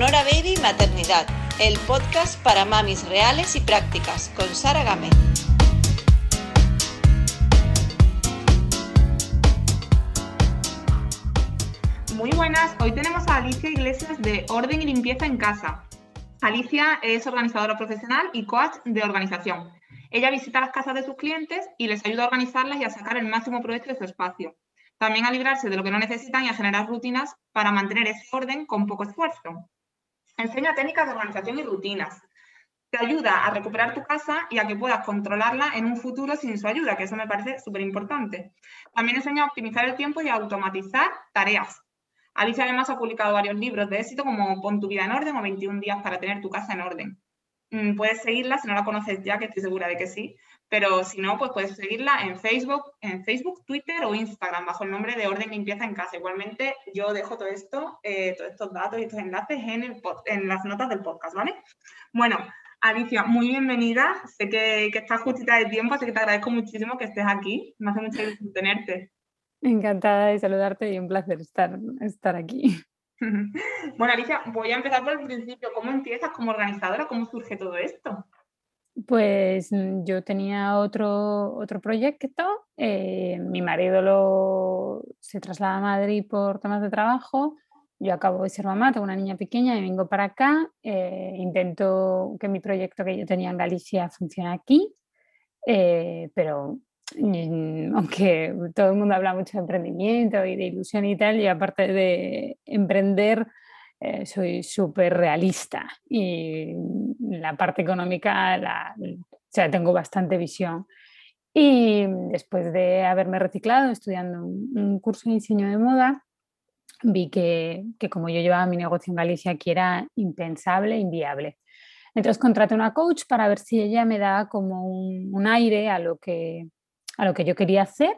Sonora Baby Maternidad, el podcast para mamis reales y prácticas, con Sara Gámez. Muy buenas, hoy tenemos a Alicia Iglesias de Orden y Limpieza en Casa. Alicia es organizadora profesional y coach de organización. Ella visita las casas de sus clientes y les ayuda a organizarlas y a sacar el máximo provecho de su espacio. También a librarse de lo que no necesitan y a generar rutinas para mantener ese orden con poco esfuerzo. Enseña técnicas de organización y rutinas. Te ayuda a recuperar tu casa y a que puedas controlarla en un futuro sin su ayuda, que eso me parece súper importante. También enseña a optimizar el tiempo y a automatizar tareas. Alicia además ha publicado varios libros de éxito como Pon tu vida en orden o 21 días para tener tu casa en orden. Mm, puedes seguirla si no la conoces ya, que estoy segura de que sí, pero si no, pues puedes seguirla en Facebook, en Facebook, Twitter o Instagram bajo el nombre de Orden Limpieza en Casa. Igualmente, yo dejo todo esto, eh, todos estos datos y estos enlaces en, el en las notas del podcast, ¿vale? Bueno, Alicia, muy bienvenida. Sé que, que estás justita de tiempo, así que te agradezco muchísimo que estés aquí. Me hace mucho ilusión tenerte. Encantada de saludarte y un placer estar, estar aquí. Bueno, Alicia, voy a empezar por el principio. ¿Cómo empiezas como organizadora? ¿Cómo surge todo esto? Pues mm, yo tenía otro, otro proyecto, eh, mi marido se traslada a Madrid por temas de trabajo, yo acabo de ser mamá, tengo una niña pequeña y vengo para acá, eh, intento que mi proyecto que yo tenía en Galicia funcione aquí, eh, pero mm, aunque todo el mundo habla mucho de emprendimiento y de ilusión y tal, y aparte de emprender, eh, soy súper realista y la parte económica la, tengo bastante visión. Y después de haberme reciclado estudiando un, curso de diseño de moda, vi que, que, como yo llevaba mi negocio en Galicia aquí era impensable, inviable. Entonces contraté una coach para ver si ella me da como un, un aire a lo, que, a lo que yo quería hacer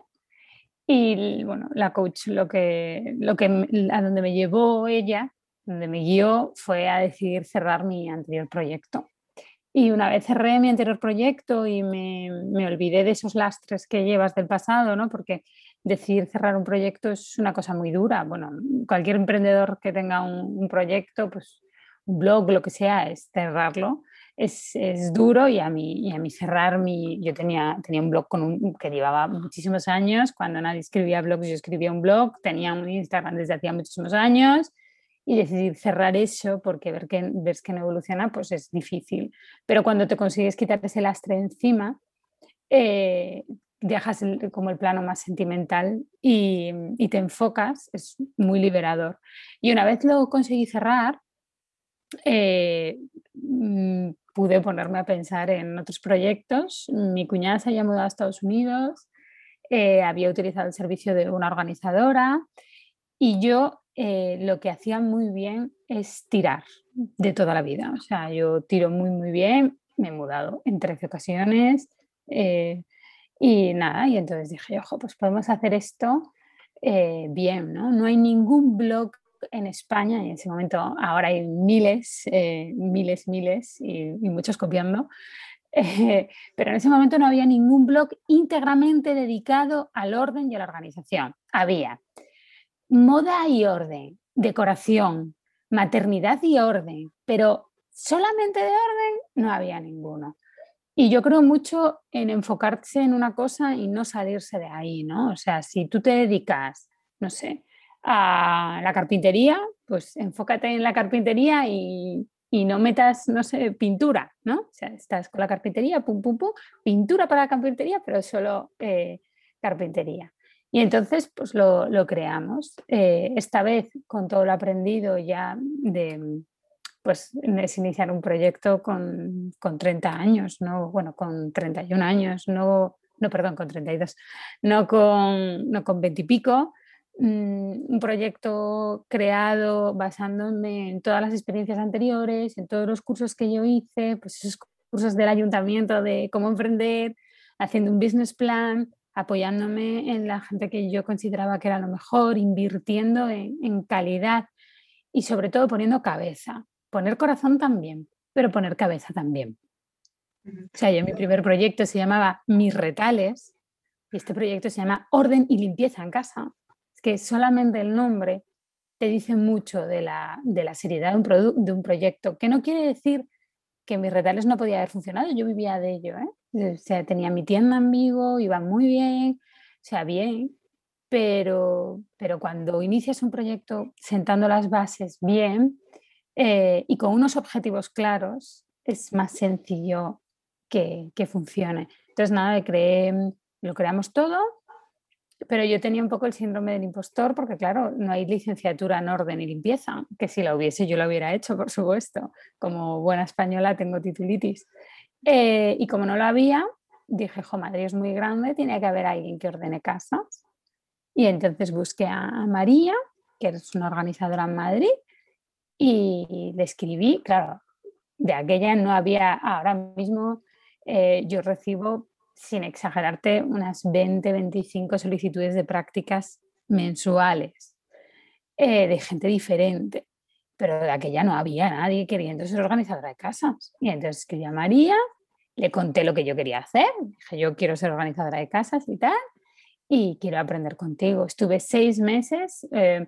y bueno, la coach lo que, lo que a donde me llevó ella donde me guió fue a decidir cerrar mi anterior proyecto. Y una vez cerré mi anterior proyecto y me, me, olvidé de esos lastres que llevas del pasado, ¿no? porque decidir cerrar un proyecto es una cosa muy dura. Bueno, cualquier emprendedor que tenga un, proyecto, pues un blog, lo que sea, es cerrarlo. Es, es, duro y a mí, y a mí cerrar mi... Yo tenía, tenía un blog con un, que llevaba muchísimos años, cuando nadie escribía blogs yo escribía un blog, tenía un Instagram desde hacía muchísimos años y decidir cerrar eso porque ver que, ves que no evoluciona, pues es difícil. Pero cuando te consigues quitar ese lastre encima, eh, dejas como el plano más sentimental y, te enfocas, es muy liberador. Y una vez lo conseguí cerrar, eh, mm, pude ponerme a pensar en otros proyectos. Mi cuñada se había mudado a Estados Unidos, eh, había utilizado el servicio de una organizadora y yo eh, lo que hacía muy bien es tirar de toda la vida. O sea, yo tiro muy, muy bien, me he mudado en 13 ocasiones eh, y nada, y entonces dije, ojo, pues podemos hacer esto eh, bien, ¿no? No hay ningún blog en España, y en ese momento ahora hay miles, miles, miles y, y muchos copiando, pero en ese momento no había ningún blog íntegramente dedicado al orden y a la organización. Había moda y orden, decoración, maternidad y orden, pero solamente de orden no había ninguno. Y yo creo mucho en enfocarse en una cosa y no salirse de ahí, ¿no? O sea, si tú te dedicas, no sé, a la carpintería, pues enfócate en la carpintería y, no metas, no sé, pintura, ¿no? O sea, estás con la carpintería, pum, pum, pum, pintura para la carpintería, pero solo eh, carpintería. Y entonces, pues lo, creamos. Eh, esta vez, con todo lo aprendido ya de, pues, es iniciar un proyecto con, con 30 años, no, bueno, con 31 años, no, no perdón, con 32, no con, no con 20 y pico. Un proyecto creado basándome en todas las experiencias anteriores, en todos los cursos que yo hice, pues esos cursos del ayuntamiento de cómo emprender, haciendo un business plan, apoyándome en la gente que yo consideraba que era lo mejor, invirtiendo en, calidad y sobre todo poniendo cabeza. Poner corazón también, pero poner cabeza también. O sea, yo mi primer proyecto se llamaba Mis Retales y este proyecto se llama Orden y Limpieza en Casa. Es que solamente el nombre te dice mucho de la, de la seriedad de un, de un proyecto, que no quiere decir que mis retales no podía haber funcionado, yo vivía de ello, ¿eh? o sea, tenía mi tienda en Vigo, iba muy bien, o sea, bien, pero, pero cuando inicias un proyecto sentando las bases bien eh, y con unos objetivos claros, es más sencillo que, que funcione. Entonces, nada, lo creamos todo, pero yo tenía un poco el síndrome del impostor porque, claro, no hay licenciatura en orden y limpieza, que si la hubiese yo lo hubiera hecho, por supuesto. Como buena española tengo titulitis. Eh, y como no lo había, dije, jo, Madrid es muy grande, tiene que haber alguien que ordene casas. Y entonces busqué a María, que es una organizadora en Madrid, y le escribí, claro, de aquella no había, ahora mismo eh, yo recibo sin exagerarte, unas 20, 25 solicitudes de prácticas mensuales eh, de gente diferente. Pero de aquella no había nadie queriendo ser organizadora de casas. Y entonces escribí a María, le conté lo que yo quería hacer. Dije, yo quiero ser organizadora de casas y tal, y quiero aprender contigo. Estuve seis meses eh,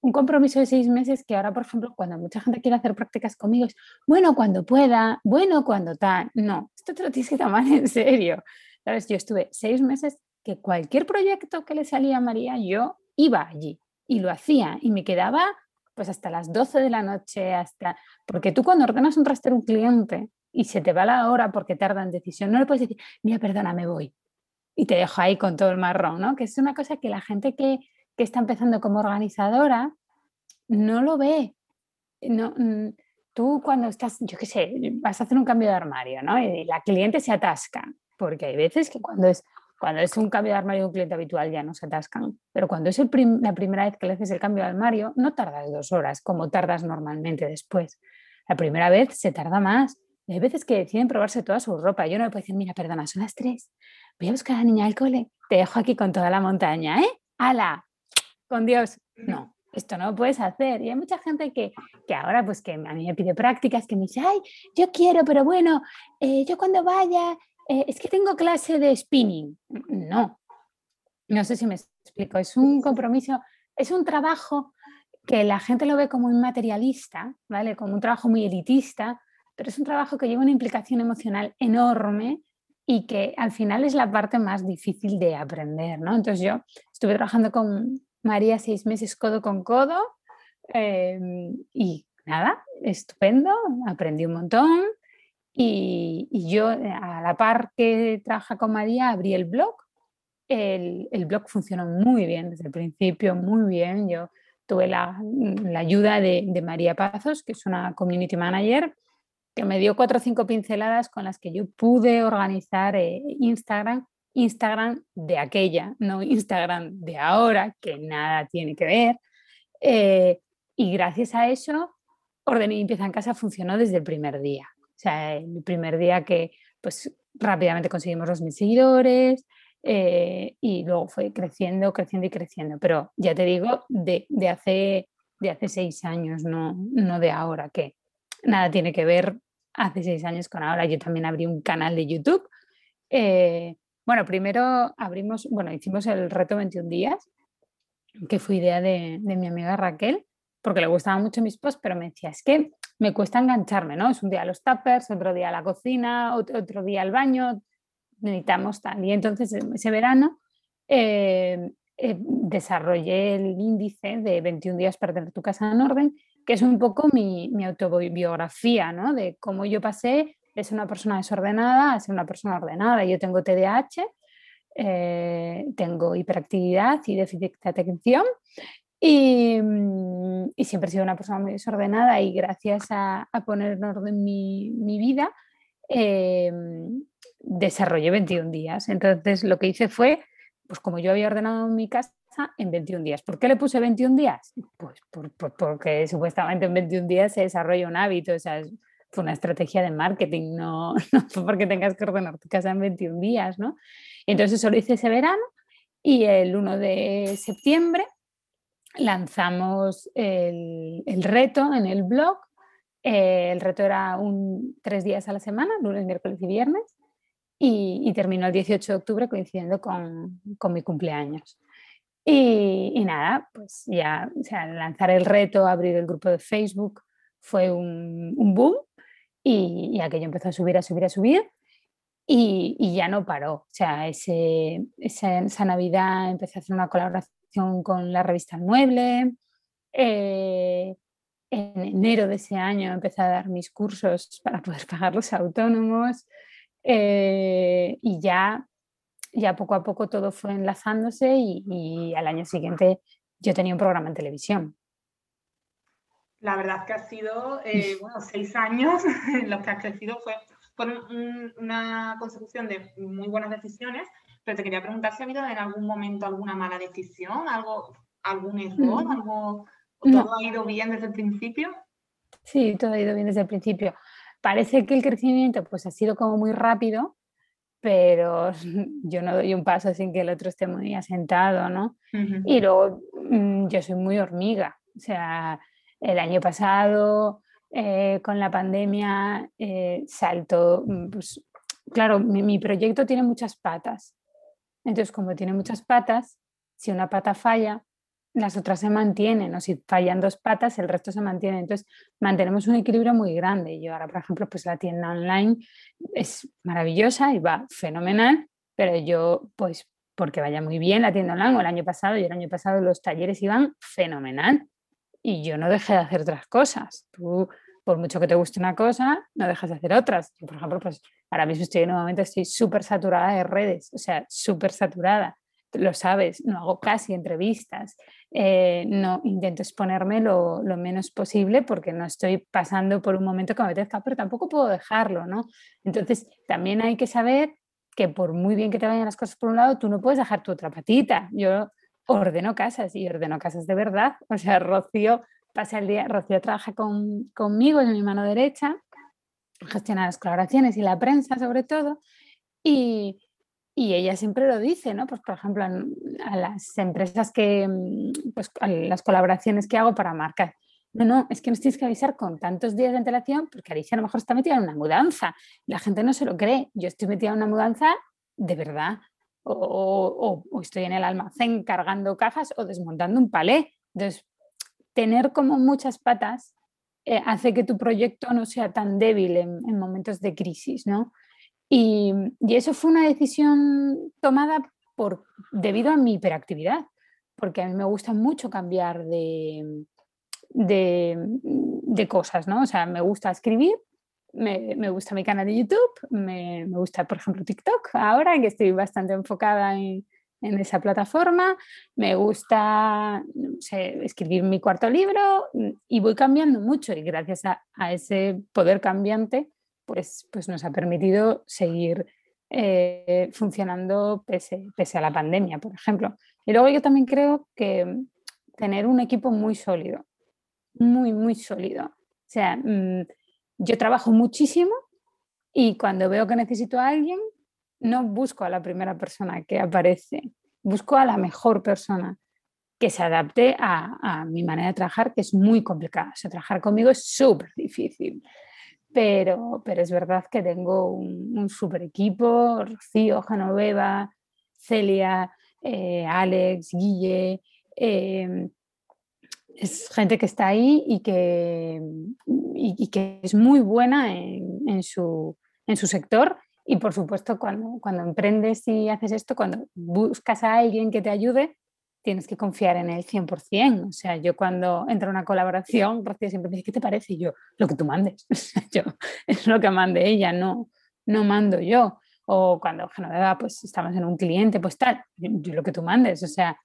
un compromiso de seis meses que ahora, por ejemplo, cuando mucha gente quiere hacer prácticas conmigo es, bueno, cuando pueda, bueno, cuando tal. No, esto te lo tienes que tomar en serio. ¿Sabes? Yo estuve seis meses que cualquier proyecto que le salía a María, yo iba allí y lo hacía y me quedaba pues hasta las 12 de la noche, hasta... Porque tú cuando ordenas un raster a un cliente y se te va la hora porque tarda en decisión, no le puedes decir, mira, perdona, me voy. Y te dejo ahí con todo el marrón, ¿no? Que es una cosa que la gente que que está empezando como organizadora no lo ve. No, mm, tú cuando estás, yo qué sé, vas a hacer un cambio de armario, ¿no? Y la cliente se atasca, porque hay veces que cuando es, cuando es un cambio de armario de un cliente habitual ya no se atascan, pero cuando es la primera vez que le haces el cambio de armario, no tardas dos horas como tardas normalmente después. La primera vez se tarda más. hay veces que deciden probarse toda su ropa. Yo no le puedo decir, mira, perdona, son las tres. Voy a buscar a la niña al cole. Te dejo aquí con toda la montaña, ¿eh? ¡Hala! Con Dios. No, esto no lo puedes hacer. Y hay mucha gente que, ahora, pues que a mí me pide prácticas, que me dice, ay, yo quiero, pero bueno, eh, yo cuando vaya, eh, es que tengo clase de spinning. No, no sé si me explico. Es un compromiso, es un trabajo que la gente lo ve como un materialista, ¿vale? Como un trabajo muy elitista, pero es un trabajo que lleva una implicación emocional enorme y que al final es la parte más difícil de aprender, ¿no? Entonces yo estuve trabajando con, María seis meses codo con codo em, y nada, estupendo, aprendí un montón y, yo eh, a la par que trabaja con María abrí el blog. El, blog funcionó muy bien desde el principio, muy bien. Yo tuve la, ayuda de, María Pazos, que es una community manager, que me dio cuatro o cinco pinceladas con las que yo pude organizar eh, Instagram Instagram de aquella, no Instagram de ahora, que nada tiene que ver. Eh, y gracias a eso, Orden y Limpieza en Casa funcionó desde el primer día. O sea, el primer día que pues rápidamente conseguimos los mil seguidores eh, y luego fue creciendo, creciendo y creciendo. Pero ya te digo, de, hace, de hace seis años, no, no de ahora, que nada tiene que ver hace seis años con ahora. Yo también abrí un canal de YouTube. Eh, bueno, primero abrimos, bueno, hicimos el reto 21 días, que fue idea de, mi amiga Raquel, porque le gustaban mucho mis posts, pero me decía, es que me cuesta engancharme, ¿no? Es un día los tuppers, otro día la cocina, otro, día el baño, necesitamos tal. Y entonces ese verano eh, eh, desarrollé el índice de 21 días para tener tu casa en orden, que es un poco mi, mi autobiografía, ¿no? De cómo yo pasé es una persona desordenada es una persona ordenada. Yo tengo TDAH, eh, tengo hiperactividad y déficit de atención y, siempre he sido una persona muy desordenada y gracias a, poner en orden mi, vida eh, desarrollé 21 días. Entonces lo que hice fue, pues como yo había ordenado mi casa, en 21 días. ¿Por qué le puse 21 días? Pues porque supuestamente en 21 días se desarrolla un hábito, o sea, fue una estrategia de marketing, no, fue porque tengas que ordenar tu casa en 21 días, ¿no? Entonces eso lo hice ese verano y el 1 de septiembre lanzamos el, reto en el blog. Eh, el reto era un, tres días a la semana, lunes, miércoles y viernes, y, terminó el 18 de octubre coincidiendo con, con mi cumpleaños. Y, nada, pues ya, o sea, lanzar el reto, abrir el grupo de Facebook fue un, boom y, aquello empezó a subir, a subir, a subir y, ya no paró. O sea, ese, esa, Navidad empecé a hacer una colaboración con la revista Mueble. Eh, en enero de ese año empecé a dar mis cursos para poder pagar los autónomos eh, y ya, ya poco a poco todo fue enlazándose y, al año siguiente yo tenía un programa en televisión. La verdad que ha sido eh, bueno, seis años en los que has crecido, fue, una consecución de muy buenas decisiones, pero te quería preguntar si ha habido en algún momento alguna mala decisión, algo, algún error, mm. algo ¿Todo ha ido bien desde el principio? Sí, todo ha ido bien desde el principio. Parece que el crecimiento pues, ha sido como muy rápido, pero yo no doy un paso sin que el otro esté muy asentado, ¿no? Y luego mm, yo soy muy hormiga, o sea, el año pasado eh, con la pandemia eh, salto, mm, pues, claro, mi proyecto tiene muchas patas, entonces como tiene muchas patas, si una pata falla, las otras se mantienen, o si fallan dos patas, el resto se mantiene. Entonces, mantenemos un equilibrio muy grande. Yo ahora, por ejemplo, pues la tienda online es maravillosa y va fenomenal, pero yo, pues, porque vaya muy bien la tienda online, o el año pasado, y el año pasado los talleres iban fenomenal. Y yo no dejé de hacer otras cosas. Tú, por mucho que te guste una cosa, no dejas de hacer otras. Yo, por ejemplo, pues ahora mismo estoy en un momento, estoy súper saturada de redes, o sea, súper saturada lo sabes, no hago casi entrevistas, eh, no intento exponerme lo, menos posible porque no estoy pasando por un momento que me apetezca, pero tampoco puedo dejarlo, ¿no? Entonces, también hay que saber que por muy bien que te vayan las cosas por un lado, tú no puedes dejar tu otra patita. Yo ordeno casas y ordeno casas de verdad. O sea, Rocío pasa el día, Rocío trabaja conmigo, es mi mano derecha, gestiona las colaboraciones y la prensa sobre todo, y, y ella siempre lo dice, ¿no? Pues por ejemplo, a las empresas que, mm, pues a las colaboraciones que hago para marcar. No, no, es que nos tienes que avisar con tantos días de antelación porque Alicia a lo mejor está metida en una mudanza. La gente no se lo cree. Yo estoy metida en una mudanza de verdad. O, estoy en el almacén cargando cajas o desmontando un palé. Entonces, tener como muchas patas eh, hace que tu proyecto no sea tan débil en, en momentos de crisis, ¿no? Y, eso fue una decisión tomada por, debido a mi hiperactividad, porque a mí me gusta mucho cambiar de, de, cosas, ¿no? O sea, me gusta escribir, me, gusta mi canal de YouTube, me, me, gusta, por ejemplo, TikTok ahora, que estoy bastante enfocada en, en esa plataforma, me gusta escribir mi cuarto libro y voy cambiando mucho y gracias a, a ese poder cambiante pues, pues nos ha permitido seguir eh, funcionando pese, a la pandemia, por ejemplo. Y luego yo también creo que tener un equipo muy sólido, muy, muy sólido. O sea, mm, yo trabajo muchísimo y cuando veo que necesito a alguien, no busco a la primera persona que aparece, busco a la mejor persona que se adapte a, mi manera de trabajar, que es muy complicada. O sea, trabajar conmigo es súper difícil pero, pero es verdad que tengo un, super equipo, Rocío, Genoveva, Celia, eh, Alex, Guille, em, es gente que está ahí y que, y, que es muy buena en, en, su, en, su, sector. Y por supuesto, cuando, cuando emprendes y haces esto, cuando buscas a alguien que te ayude, tienes que confiar en él 100%. O sea, yo cuando entro a una colaboración, Rocío siempre me dice, ¿qué te parece? Y yo, lo que tú mandes. yo, es lo que mande ella, no, no mando yo. O cuando Genoveva, pues estamos en un cliente, pues tal, yo, lo que tú mandes. O sea,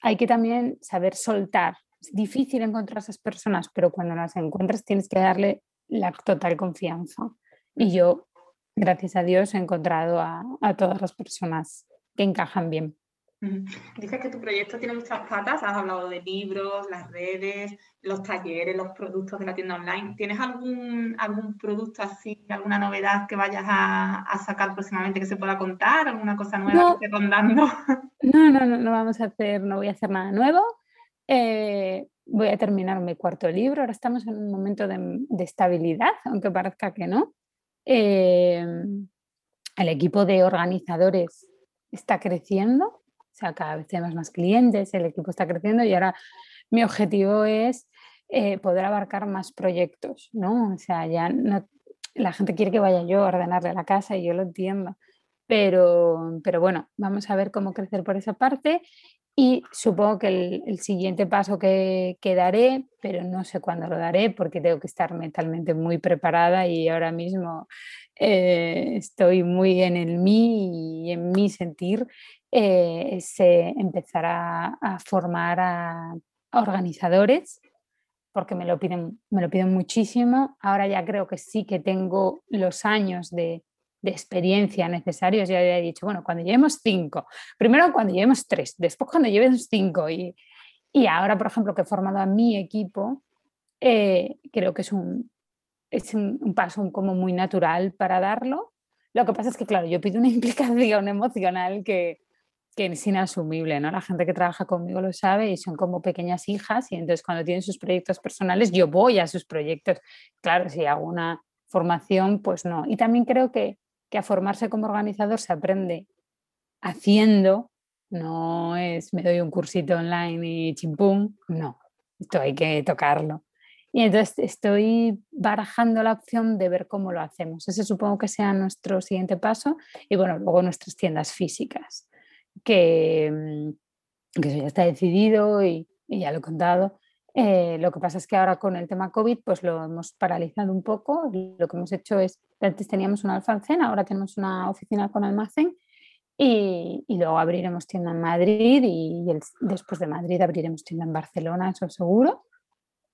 hay que también saber soltar. Es difícil encontrar esas personas, pero cuando las encuentras tienes que darle la total confianza. Y yo, gracias a Dios, he encontrado a, a todas las personas que encajan bien. Dices que tu proyecto tiene muchas patas, has hablado de libros, las redes, los talleres, los productos de la tienda online. ¿Tienes algún, algún producto así, alguna novedad que vayas a, sacar próximamente que se pueda contar? ¿Alguna cosa nueva que esté rondando? No, no, no, no vamos a hacer, no voy a hacer nada nuevo. Eh, voy a terminar mi cuarto libro. Ahora estamos en un momento de, estabilidad, aunque parezca que no. Eh, el equipo de organizadores está creciendo sea, cada vez tenemos más clientes, el equipo está creciendo y ahora mi objetivo es eh, poder abarcar más proyectos, ¿no? O sea, ya no, la gente quiere que vaya yo a ordenarle la casa y yo lo entiendo. Pero, pero bueno, vamos a ver cómo crecer por esa parte y supongo que el, siguiente paso que, daré, pero no sé cuándo lo daré porque tengo que estar mentalmente muy preparada y ahora mismo eh, estoy muy en el mí y en mi sentir, eh, es empezar a, formar a, organizadores porque me lo, piden, me lo piden muchísimo. Ahora ya creo que sí que tengo los años de, de experiencia necesarios, ya había dicho, bueno, cuando llevemos cinco, primero cuando llevemos tres, después cuando llevemos cinco y, y ahora, por ejemplo, que he formado a mi equipo, eh, creo que es un, es un, paso como muy natural para darlo. Lo que pasa es que, claro, yo pido una implicación emocional que, que es inasumible, ¿no? La gente que trabaja conmigo lo sabe y son como pequeñas hijas y entonces cuando tienen sus proyectos personales yo voy a sus proyectos. Claro, si hago una formación, pues no. Y también creo que que a formarse como organizador se aprende haciendo, no es me doy un cursito online y chimpum, no, esto hay que tocarlo. Y entonces estoy barajando la opción de ver cómo lo hacemos. Ese supongo que sea nuestro siguiente paso. Y bueno, luego nuestras tiendas físicas, que, mm, eso ya está decidido y, y ya lo he contado. Eh, lo que pasa es que ahora con el tema COVID pues lo hemos paralizado un poco. Lo que hemos hecho es, antes teníamos un almacén, ahora tenemos una oficina con almacén y, luego abriremos tienda en Madrid y, después de Madrid abriremos tienda en Barcelona, eso seguro.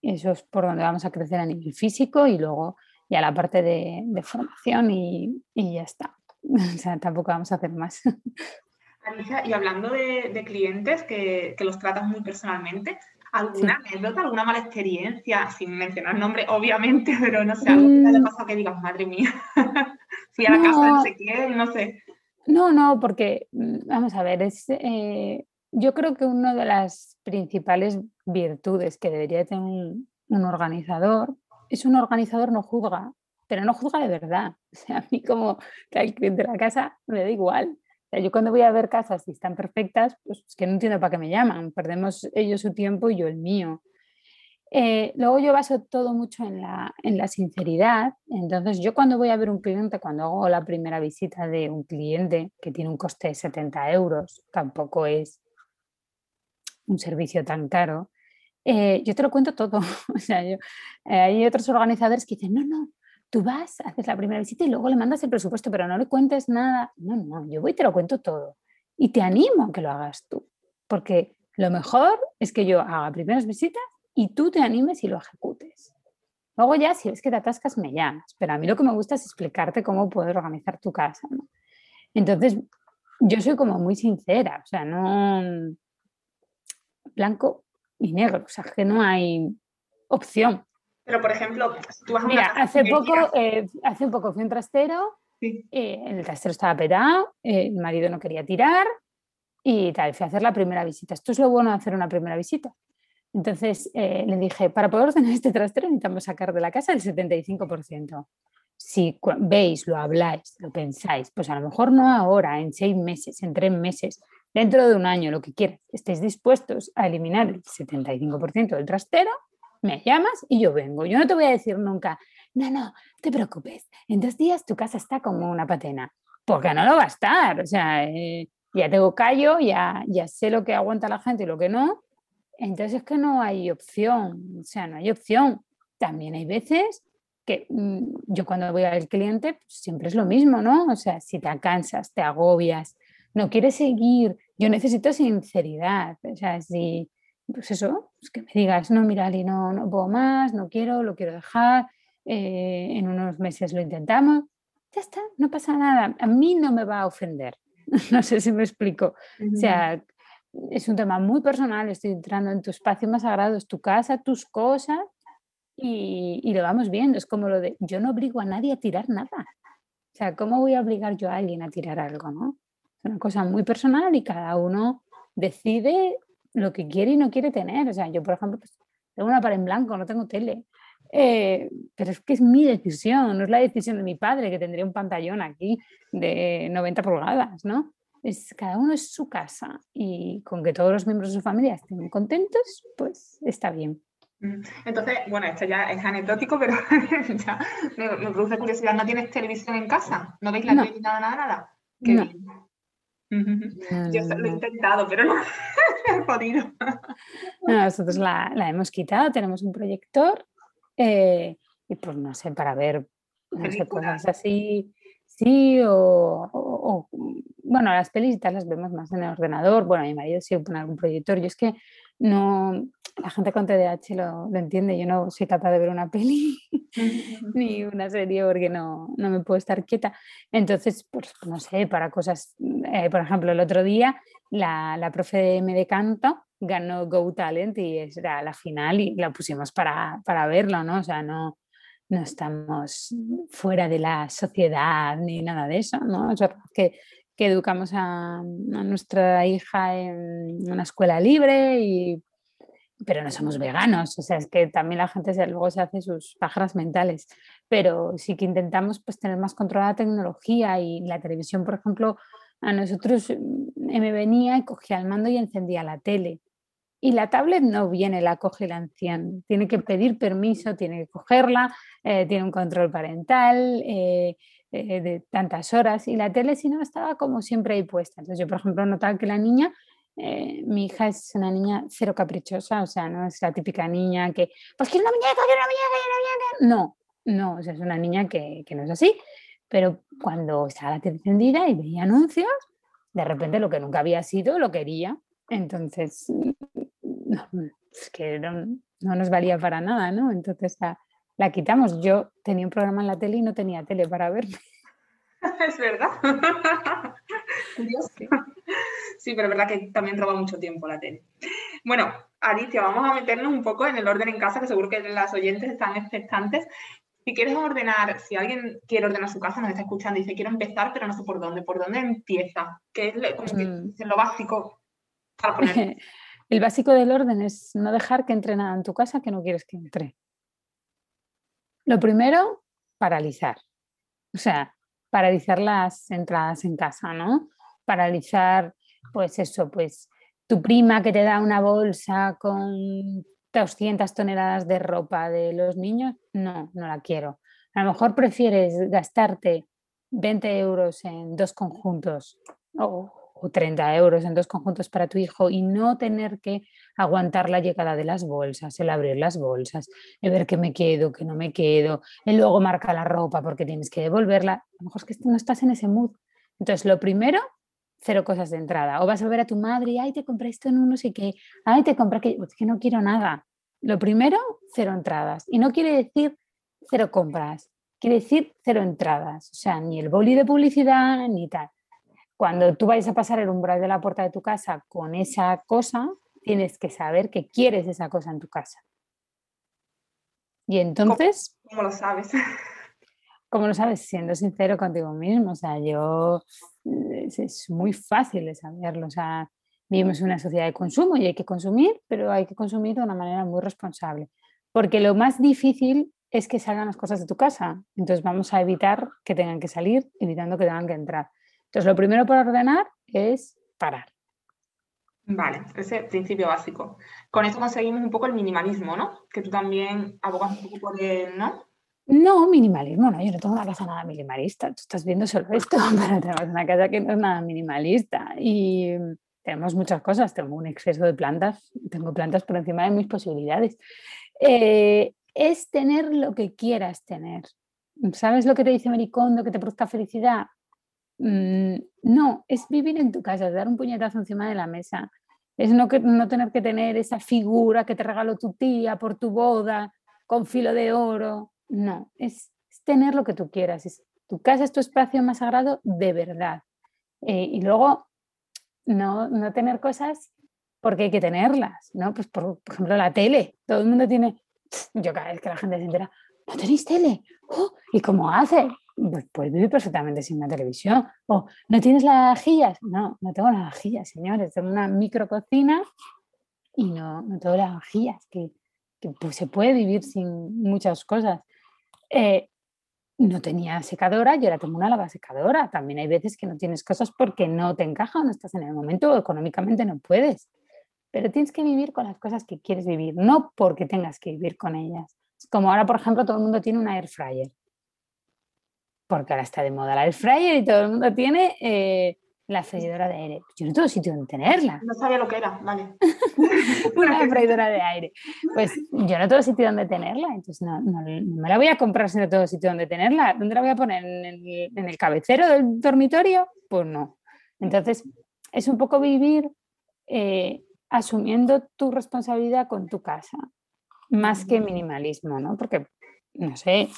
Eso es por donde vamos a crecer a nivel físico y luego ya la parte de, formación y, ya está. O sea, tampoco vamos a hacer más. Alicia, y hablando de, clientes que, que, los tratas muy personalmente, ¿Alguna anécdota, alguna mala experiencia, sin mencionar nombre, obviamente, pero no sé, algo que te haya mm. pasado que digas, madre mía, fui a la casa de no sé quién, no sé. No, no, porque, mm, vamos a ver, es, eh, yo creo que una de las principales virtudes que debería tener un, un organizador es un organizador no juzga, pero no juzga de verdad. O sea, a mí como que al cliente de la casa me da igual yo cuando voy a ver casas y están perfectas, pues es que no entiendo para qué me llaman. Perdemos ellos su tiempo y yo el mío. Eh, luego yo baso todo mucho en la, en la sinceridad. Entonces yo cuando voy a ver un cliente, cuando hago la primera visita de un cliente que tiene un coste de 70 euros, tampoco es un servicio tan caro, eh, yo te lo cuento todo. o sea, yo, eh, hay otros organizadores que dicen, no, no, tú vas, haces la primera visita y luego le mandas el presupuesto, pero no le cuentes nada. No, no, yo voy y te lo cuento todo. Y te animo a que lo hagas tú, porque lo mejor es que yo haga primeras visitas y tú te animes y lo ejecutes. Luego ya, si ves que te atascas, me llamas. Pero a mí lo que me gusta es explicarte cómo puedes organizar tu casa. Entonces, yo soy como muy sincera, o sea, no blanco y negro, o sea, que no hay opción. Pero, por ejemplo, tú vas a Mira, hace poco, eh, hace un poco fui un trastero, eh, el trastero estaba petado, eh, el marido no quería tirar y tal, fui a hacer la primera visita. Esto es lo bueno de hacer una primera visita. Entonces le dije, para poder ordenar este trastero necesitamos sacar de la casa el 75%. Si veis, lo habláis, lo pensáis, pues a lo mejor no ahora, en seis meses, en tres meses, dentro de un año, lo que quieras, estéis dispuestos a eliminar el 75% del trastero, me llamas y yo vengo. Yo no te voy a decir nunca, no, no, te preocupes, en dos días tu casa está como una patena, porque no lo va a estar. O sea, eh, ya tengo callo, ya, ya sé lo que aguanta la gente y lo que no. Entonces es que no hay opción, o sea, no hay opción. También hay veces que mm, yo cuando voy al cliente pues, siempre es lo mismo, ¿no? O sea, si te cansas, te agobias, no quieres seguir, yo necesito sinceridad, o sea, si, pues eso, pues que me digas, no, mira, Ali, no, no puedo más, no quiero, lo quiero dejar, eh, en unos meses lo intentamos, ya está, no pasa nada, a mí no me va a ofender, no sé si me explico, o sea, es un tema muy personal, estoy entrando en tu espacio más sagrado, es tu casa, tus cosas, y, y, lo vamos viendo, es como lo de, yo no obligo a nadie a tirar nada, o sea, ¿cómo voy a obligar yo a alguien a tirar algo, no? Es una cosa muy personal y cada uno decide lo que quiere y no quiere tener. O sea, yo, por ejemplo, pues, tengo una pared en blanco, no tengo tele. Eh, pero es que es mi decisión, no es la decisión de mi padre, que tendría un pantallón aquí de 90 pulgadas, ¿no? es, cada uno es su casa y con que todos los miembros de su familia estén contentos, pues está bien. Mm, entonces, bueno, esto ya es anecdótico, pero ya me, produce curiosidad. ¿No tienes televisión en casa? ¿No veis la televisión nada, nada, nada? no. Yo lo he intentado, pero no he podido. nosotros la, hemos quitado, tenemos un proyector eh, y pues no sé, para ver cosas así, sí, o, bueno, las pelis las vemos más en el ordenador. Bueno, mi marido sí pone algún proyector. Yo es que no, la gente con TDAH lo, lo, entiende, yo no soy capaz de ver una peli ni una serie porque no, no, me puedo estar quieta. Entonces, pues no sé, para cosas, eh, por ejemplo, el otro día la, la profe de me de canto ganó Go Talent y era la final y la pusimos para, para verlo, ¿no? O sea, no, no estamos fuera de la sociedad ni nada de eso, ¿no? Es que que educamos a, nuestra hija en una escuela libre, y, pero no somos veganos, o sea, es que también la gente luego se hace sus pájaras mentales, pero sí que intentamos pues, tener más controlada la tecnología y la televisión, por ejemplo, a nosotros mm, me venía y cogía el mando y encendía la tele. Y la tablet no viene, la coge el anciano. Tiene que pedir permiso, tiene que cogerla, eh, tiene un control parental, eh, eh, de tantas horas y la tele si no estaba como siempre ahí puesta. Entonces yo, por ejemplo, notaba que la niña, eh, mi hija es una niña cero caprichosa, o sea, no es la típica niña que, pues quiero una muñeca, quiero una muñeca, quiero una muñeca. No, no, o sea, es una niña que, que no es así. Pero cuando estaba la tele encendida y veía anuncios, de repente lo que nunca había sido lo quería. Entonces, no, es que no, no nos valía para nada, ¿no? Entonces, a, la quitamos. Yo tenía un programa en la tele y no tenía tele para verme. Es verdad. sí, pero es verdad que también roba mucho tiempo la tele. Bueno, Alicia, vamos a meternos un poco en el orden en casa, que seguro que las oyentes están expectantes. Si quieres ordenar, si alguien quiere ordenar su casa, nos está escuchando y dice, quiero empezar, pero no sé por dónde, ¿por dónde empieza? ¿Qué es mm. lo básico para poner? El básico del orden es no dejar que entre nada en tu casa que no quieres que entre. Lo primero, paralizar. O sea, paralizar las entradas en casa, ¿no? Paralizar, pues eso, pues tu prima que te da una bolsa con 200 toneladas de ropa de los niños, no, no la quiero. A lo mejor prefieres gastarte 20 euros en dos conjuntos o o 30 euros en dos conjuntos para tu hijo y no tener que aguantar la llegada de las bolsas, el abrir las bolsas, el ver que me quedo, que no me quedo, el luego marca la ropa porque tienes que devolverla. A lo mejor es que no estás en ese mood. Entonces, lo primero, cero cosas de entrada. O vas a ver a tu madre y, ay, te compré esto en uno, y que, ay, te compré que, que no quiero nada. Lo primero, cero entradas. Y no quiere decir cero compras, quiere decir cero entradas. O sea, ni el boli de publicidad ni tal cuando tú vayas a pasar el umbral de la puerta de tu casa con esa cosa, tienes que saber que quieres esa cosa en tu casa. Y entonces... ¿Cómo, lo sabes? ¿Cómo lo sabes? Siendo sincero contigo mismo. O sea, yo... Es, muy fácil de saberlo. O sea, vivimos en una sociedad de consumo y hay que consumir, pero hay que consumir de una manera muy responsable. Porque lo más difícil es que salgan las cosas de tu casa. Entonces vamos a evitar que tengan que salir, evitando que tengan que entrar. Entonces, lo primero para ordenar es parar. Vale, ese principio básico. Con eso conseguimos un poco el minimalismo, ¿no? Que tú también abogas un poco por él, ¿no? No, minimalismo, no, yo no tengo una casa nada minimalista, tú estás viendo solo esto, pero tenemos una casa que no es nada minimalista y tenemos muchas cosas, tengo un exceso de plantas, tengo plantas por encima de mis posibilidades. Eh, es tener lo que quieras tener. ¿Sabes lo que te dice Mericondo, que te produzca felicidad? Mm, no, es vivir en tu casa, dar un puñetazo encima de la mesa. Es no, tener que tener esa figura que te regaló tu tía por tu boda con filo de oro. No, es, tener lo que tú quieras. Es, tu casa es tu espacio más sagrado de verdad. Eh, y luego, no, tener cosas porque hay que tenerlas, ¿no? Pues por, ejemplo la tele. Todo el mundo tiene, yo cada vez que la gente se entera, ¿no tenéis tele? ¡Oh! ¿Y cómo hace? Pues puedes vivir perfectamente sin una televisión. O, ¿no tienes las vajillas? No, no tengo las vajillas, señores. Tengo una micrococina y no, no tengo las vajillas, que, que pues, se puede vivir sin muchas cosas. Eh, no tenía secadora y ahora tengo una lava secadora. También hay veces que no tienes cosas porque no te encaja o no estás en el momento o económicamente no puedes. Pero tienes que vivir con las cosas que quieres vivir, no porque tengas que vivir con ellas. como ahora, por ejemplo, todo el mundo tiene una air fryer. Porque ahora está de moda la air fryer y todo el mundo tiene eh, la freidora de aire. Yo no tengo sitio donde tenerla. No sabía lo que era, vale. una freidora de aire. Pues yo no tengo sitio donde tenerla, entonces no, me la voy a comprar si no tengo sitio donde tenerla. ¿Dónde la voy a poner? ¿En el, cabecero del dormitorio? Pues no. Entonces, es un poco vivir eh, asumiendo tu responsabilidad con tu casa, más que minimalismo, ¿no? Porque, no sé,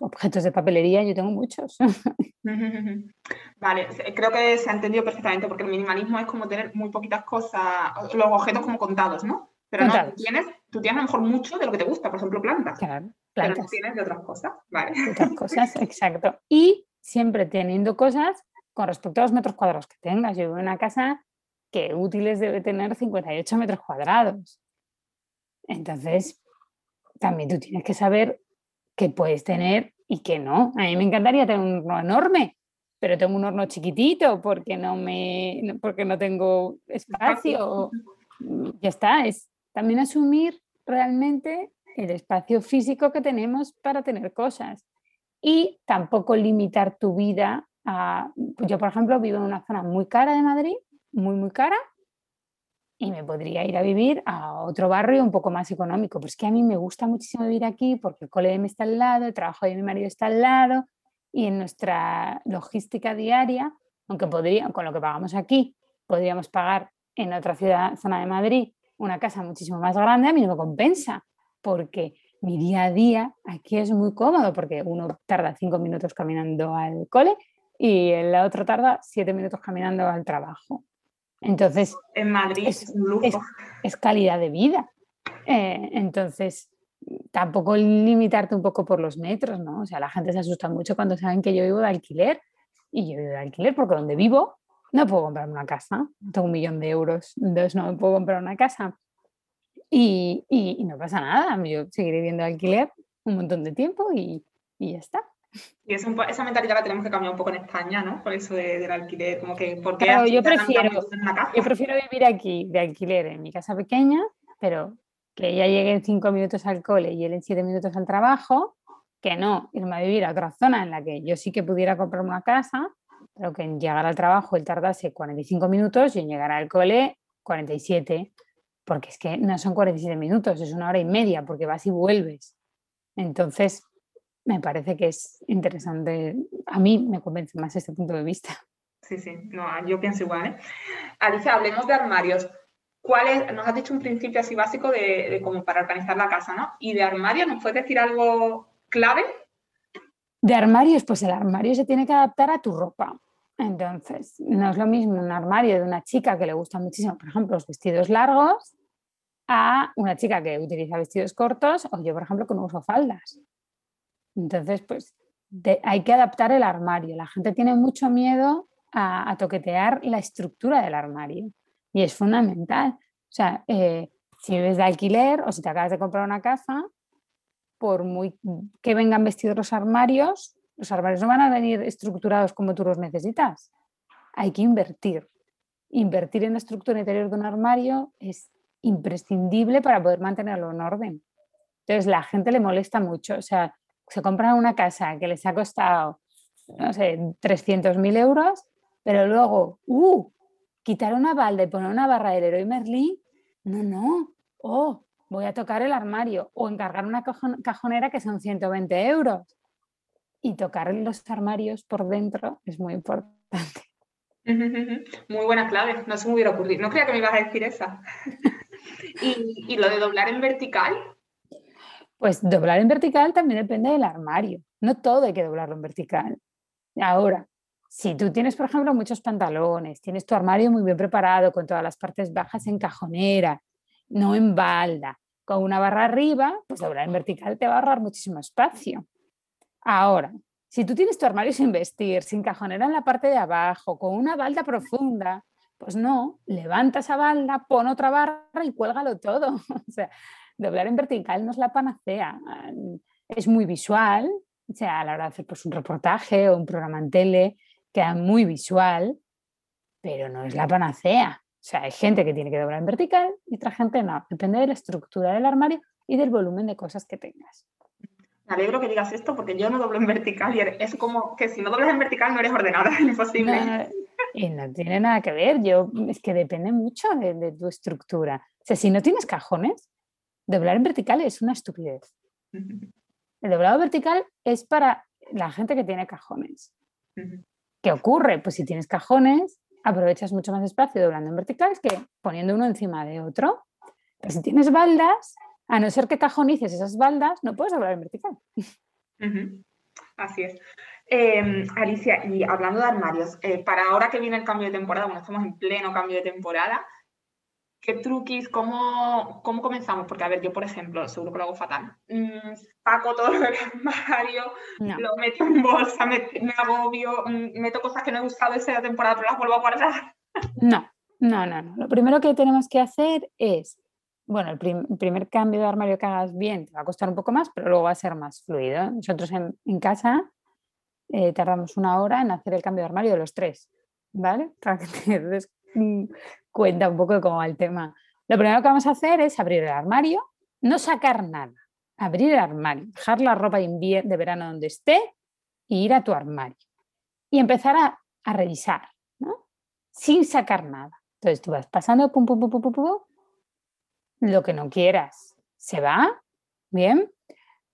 objetos de papelería yo tengo muchos. Vale, creo que se ha entendido perfectamente porque el minimalismo es como tener muy poquitas cosas, los objetos como contados, ¿no? Pero no, tú tienes, tú tienes a lo mejor mucho de lo que te gusta, por ejemplo, plantas. Claro, plantas. Pero tienes de otras cosas, ¿vale? otras cosas, exacto. Y siempre teniendo cosas con respecto a los metros cuadrados que tengas. Yo vivo en una casa que útiles debe tener 58 metros cuadrados. Entonces, también tú tienes que saber qué puedes tener y qué no. A mí me encantaría tener un horno enorme, pero tengo un horno chiquitito porque no, me, porque no tengo espacio. Ya está, es también asumir realmente el espacio físico que tenemos para tener cosas y tampoco limitar tu vida a... Yo, por ejemplo, vivo en una zona muy cara de Madrid, muy, muy cara, y me podría ir a vivir a otro barrio un poco más económico. Pero es que a mí me gusta muchísimo vivir aquí porque el cole me está al lado, el trabajo de mi marido está al lado y en nuestra logística diaria, aunque podría, con lo que pagamos aquí, podríamos pagar en otra ciudad, zona de Madrid, una casa muchísimo más grande, a mí no me compensa porque mi día a día aquí es muy cómodo porque uno tarda cinco minutos caminando al cole y el otro tarda siete minutos caminando al trabajo. Entonces, en Madrid es, calidad de vida. Eh, entonces, tampoco limitarte un poco por los metros, ¿no? O sea, la gente se asusta mucho cuando saben que yo vivo de alquiler y yo vivo de alquiler porque donde vivo no puedo comprarme una casa, tengo un millón de euros, entonces no me puedo comprar una casa. Y, no pasa nada, yo seguiré viviendo de alquiler un montón de tiempo y, y ya está. Y esa mentalidad la tenemos que cambiar un poco en España, ¿no? Por eso del alquiler, como que, ¿por qué yo prefiero, yo prefiero vivir aquí de alquiler en mi casa pequeña, pero que ella llegue en cinco minutos al cole y él en siete minutos al trabajo, que no irme a vivir a otra zona en la que yo sí que pudiera comprar una casa, pero que en llegar al trabajo él tardase 45 minutos y en llegar al cole 47, porque es que no son 47 minutos, es una hora y media, porque vas y vuelves. Entonces, me parece que es interesante. A mí me convence más este punto de vista. Sí, sí, no, yo pienso igual. ¿eh? Alicia, hablemos de armarios. ¿Cuál es, nos has dicho un principio así básico de, de como para organizar la casa, ¿no? ¿Y de armario nos puedes decir algo clave? De armarios, pues el armario se tiene que adaptar a tu ropa. Entonces, no es lo mismo un armario de una chica que le gusta muchísimo, por ejemplo, los vestidos largos, a una chica que utiliza vestidos cortos o yo, por ejemplo, que no uso faldas. Entonces, pues hay que adaptar el armario. La gente tiene mucho miedo a, toquetear la estructura del armario y es fundamental. O sea, eh, si vives de alquiler o si te acabas de comprar una casa, por muy que vengan vestidos los armarios, los armarios no van a venir estructurados como tú los necesitas. Hay que invertir. Invertir en la estructura interior de un armario es imprescindible para poder mantenerlo en orden. Entonces, la gente le molesta mucho. O sea, se compran una casa que les ha costado, no sé, 300.000 euros, pero luego, ¡uh! Quitar una balda y poner una barra del Leroy Merlin, no, no, oh, voy a tocar el armario o encargar una cajonera que son 120 euros. Y tocar los armarios por dentro es muy importante. Muy buena clave, no se me hubiera ocurrido. No creía que me ibas a decir esa. y, y lo de doblar en vertical, pues doblar en vertical también depende del armario. No todo hay que doblarlo en vertical. Ahora, si tú tienes, por ejemplo, muchos pantalones, tienes tu armario muy bien preparado, con todas las partes bajas en cajonera, no en balda, con una barra arriba, pues doblar en vertical te va a ahorrar muchísimo espacio. Ahora, si tú tienes tu armario sin vestir, sin cajonera en la parte de abajo, con una balda profunda, pues no, levanta esa balda, pon otra barra y cuélgalo todo. o sea, doblar en vertical no es la panacea. Es muy visual, o sea, a la hora de hacer pues, un reportaje o un programa en tele, queda muy visual, pero no es la panacea. O sea, hay gente que tiene que doblar en vertical y otra gente no. Depende de la estructura del armario y del volumen de cosas que tengas. Me alegro que digas esto porque yo no doblo en vertical y es como que si no doblas en vertical no eres ordenada, es imposible. y no tiene nada que ver, yo, es que depende mucho de, tu estructura. O sea, si no tienes cajones, doblar en vertical es una estupidez. El doblado vertical es para la gente que tiene cajones. ¿Qué ocurre? Pues si tienes cajones, aprovechas mucho más espacio doblando en vertical que poniendo uno encima de otro. Pero si tienes baldas, a no ser que cajonices esas baldas, no puedes doblar en vertical. Así es. Em, Alicia, y hablando de armarios, eh, para ahora que viene el cambio de temporada, bueno, estamos en pleno cambio de temporada, ¿qué truquis, cómo, cómo comenzamos? Porque, a ver, yo, por ejemplo, seguro que lo hago fatal. Mm, saco todo el armario, lo meto en bolsa, me, agobio, mm, meto cosas que no he usado esa temporada, pero las vuelvo a guardar. No, no, no, no. Lo primero que tenemos que hacer es bueno, el, primer cambio de armario que hagas bien te va a costar un poco más, pero luego va a ser más fluido. Nosotros en, casa eh, tardamos una hora en hacer el cambio de armario de los tres, ¿vale? Que des cuenta un poco de cómo va el tema. Lo primero que vamos a hacer es abrir el armario, no sacar nada, abrir el armario, dejar la ropa de, de verano donde esté e ir a tu armario. Y empezar a, a revisar. Sin sacar nada. Entonces tú vas pasando, pum, pum, pum, pum, pum, pum lo que no quieras. ¿Se va? Bien.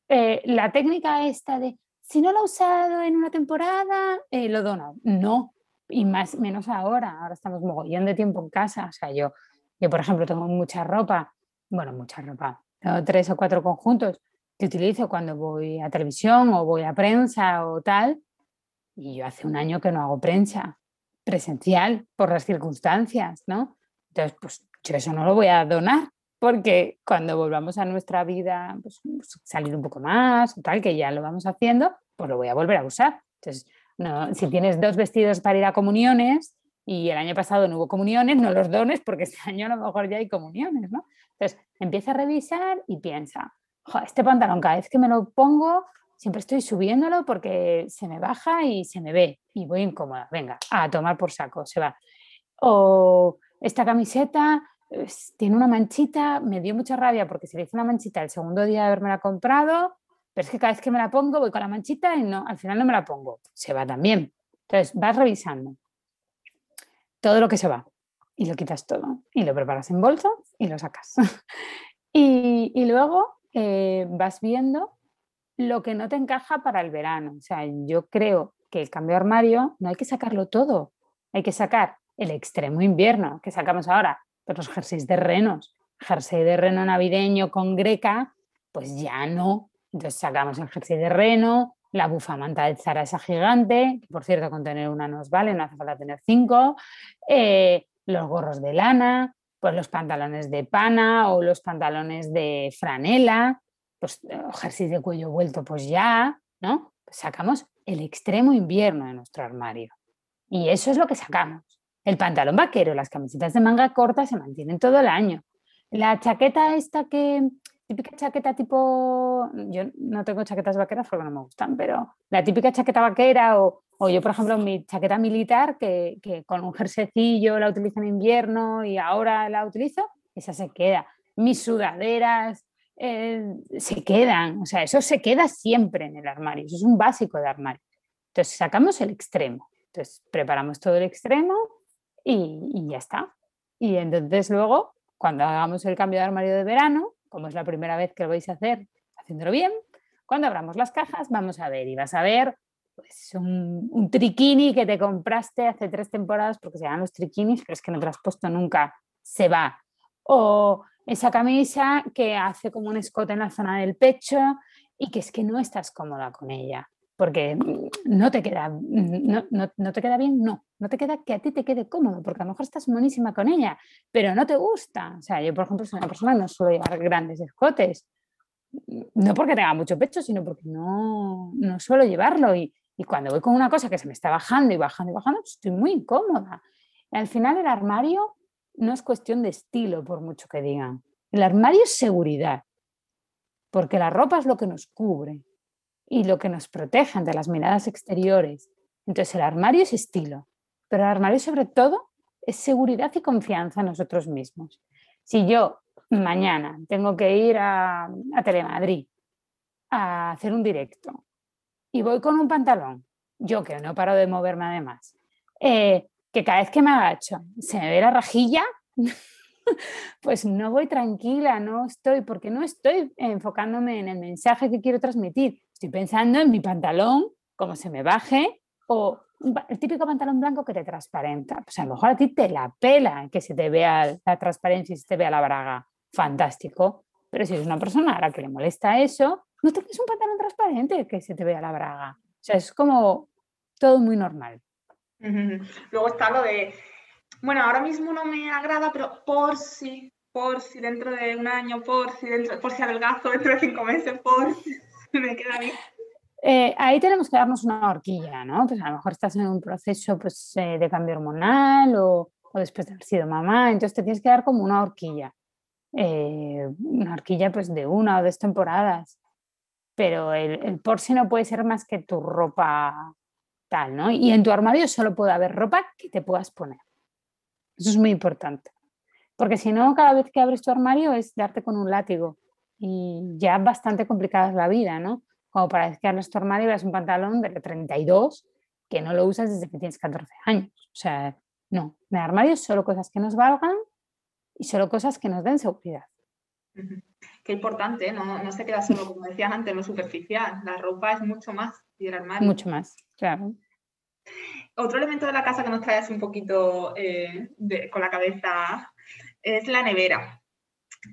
Eh, la técnica esta de, si no lo he usado en una temporada, eh, lo dono. No, y más menos ahora. Ahora estamos mogollón de tiempo en casa. O sea, yo, yo, por ejemplo, tengo mucha ropa, bueno, mucha ropa, tengo tres o cuatro conjuntos que utilizo cuando voy a televisión o voy a prensa o tal. Y yo hace un año que no hago prensa presencial por las circunstancias, ¿no? Entonces, pues yo eso no lo voy a donar porque cuando volvamos a nuestra vida, pues, salir un poco más o tal, que ya lo vamos haciendo, pues lo voy a volver a usar. Entonces, no, si tienes dos vestidos para ir a comuniones y el año pasado no hubo comuniones, no los dones porque este año a lo mejor ya hay comuniones, ¿no? Entonces, empieza a revisar y piensa, este pantalón cada vez que me lo pongo, siempre estoy subiéndolo porque se me baja y se me ve y voy incómoda. Venga, a tomar por saco, se va. O esta camiseta tiene una manchita, me dio mucha rabia porque se le hizo una manchita el segundo día de haberme la comprado, pero es que cada vez que me la pongo voy con la manchita y no, al final no me la pongo. Se va también. Entonces vas revisando todo lo que se va y lo quitas todo y lo preparas en bolsa y lo sacas. y, luego eh, vas viendo lo que no te encaja para el verano. O sea, yo creo que el cambio de armario no hay que sacarlo todo, hay que sacar el extremo invierno que sacamos ahora, los jerseys de renos, jersey de reno navideño con greca, pues ya no. Entonces sacamos el jersey de reno, la bufamanta de Zara esa gigante, que por cierto con tener una nos vale, no hace falta tener cinco, eh, los gorros de lana, pues los pantalones de pana o los pantalones de franela, pues eh, jerseys de cuello vuelto, pues ya, ¿no? Pues sacamos el extremo invierno de nuestro armario. Y eso es lo que sacamos. El pantalón vaquero, las camisetas de manga corta se mantienen todo el año. La chaqueta esta que, típica chaqueta tipo, yo no tengo chaquetas vaqueras porque no me gustan, pero la típica chaqueta vaquera o, yo, por ejemplo, mi chaqueta militar que, con un jersecillo la utilizo en invierno y ahora la utilizo, esa se queda. Mis sudaderas eh, se quedan, o sea, eso se queda siempre en el armario, eso es un básico de armario. Entonces sacamos el extremo, entonces preparamos todo el extremo, y, ya está. Y entonces luego, cuando hagamos el cambio de armario de verano, como es la primera vez que lo vais a hacer haciéndolo bien, cuando abramos las cajas vamos a ver y vas a ver pues, un, triquini que te compraste hace tres temporadas porque se llaman los triquinis, pero es que no te has puesto nunca, se va. O esa camisa que hace como un escote en la zona del pecho y que es que no estás cómoda con ella porque no te queda, no, no, te queda bien, no, no te queda que a ti te quede cómodo, porque a lo mejor estás monísima con ella, pero no te gusta. O sea, yo, por ejemplo, soy una persona que no suelo llevar grandes escotes, no porque tenga mucho pecho, sino porque no, no suelo llevarlo. Y, y, cuando voy con una cosa que se me está bajando y bajando y bajando, estoy muy incómoda. Al final el armario no es cuestión de estilo, por mucho que digan. El armario es seguridad, porque la ropa es lo que nos cubre y lo que nos protege ante las miradas exteriores. Entonces el armario es estilo, pero el armario sobre todo es seguridad y confianza en nosotros mismos. Si yo mañana tengo que ir a, a Telemadrid a hacer un directo y voy con un pantalón, yo que no paro de moverme además, eh, que cada vez que me agacho se me ve la rajilla, pues no voy tranquila, no estoy, porque no estoy enfocándome en el mensaje que quiero transmitir. Estoy pensando en mi pantalón, cómo se me baje, o el típico pantalón blanco que te transparenta. Pues a lo mejor a ti te la pela que se te vea la transparencia y se te vea la braga. Fantástico. Pero si eres una persona a la que le molesta eso, no te pones un pantalón transparente que se te vea la braga. O sea, es como todo muy normal. Luego está lo de bueno, ahora mismo no me agrada, pero por si, por si dentro de un año, por si dentro, por si adelgazo dentro de cinco meses, por si me queda bien. Eh, ahí tenemos que darnos una horquilla, ¿no? Pues a lo mejor estás en un proceso pues, eh, de cambio hormonal o, después de haber sido mamá, entonces te tienes que dar como una horquilla. Eh, una horquilla pues de una o dos temporadas. Pero el, el por si no puede ser más que tu ropa tal, ¿no? Y en tu armario solo puede haber ropa que te puedas poner. Eso es muy importante. Porque si no, cada vez que abres tu armario es darte con un látigo. Y ya bastante complicada es la vida, ¿no? Como para que abres tu armario y veas un pantalón de 32 que no lo usas desde que tienes 14 años. O sea, no. En el armario solo cosas que nos valgan y solo cosas que nos den seguridad. Qué importante, no, no se queda solo, como decías antes, lo superficial. La ropa es mucho más y el armario. Mucho más, claro. Otro elemento de la casa que nos trae así un poquito eh, con la cabeza es la nevera,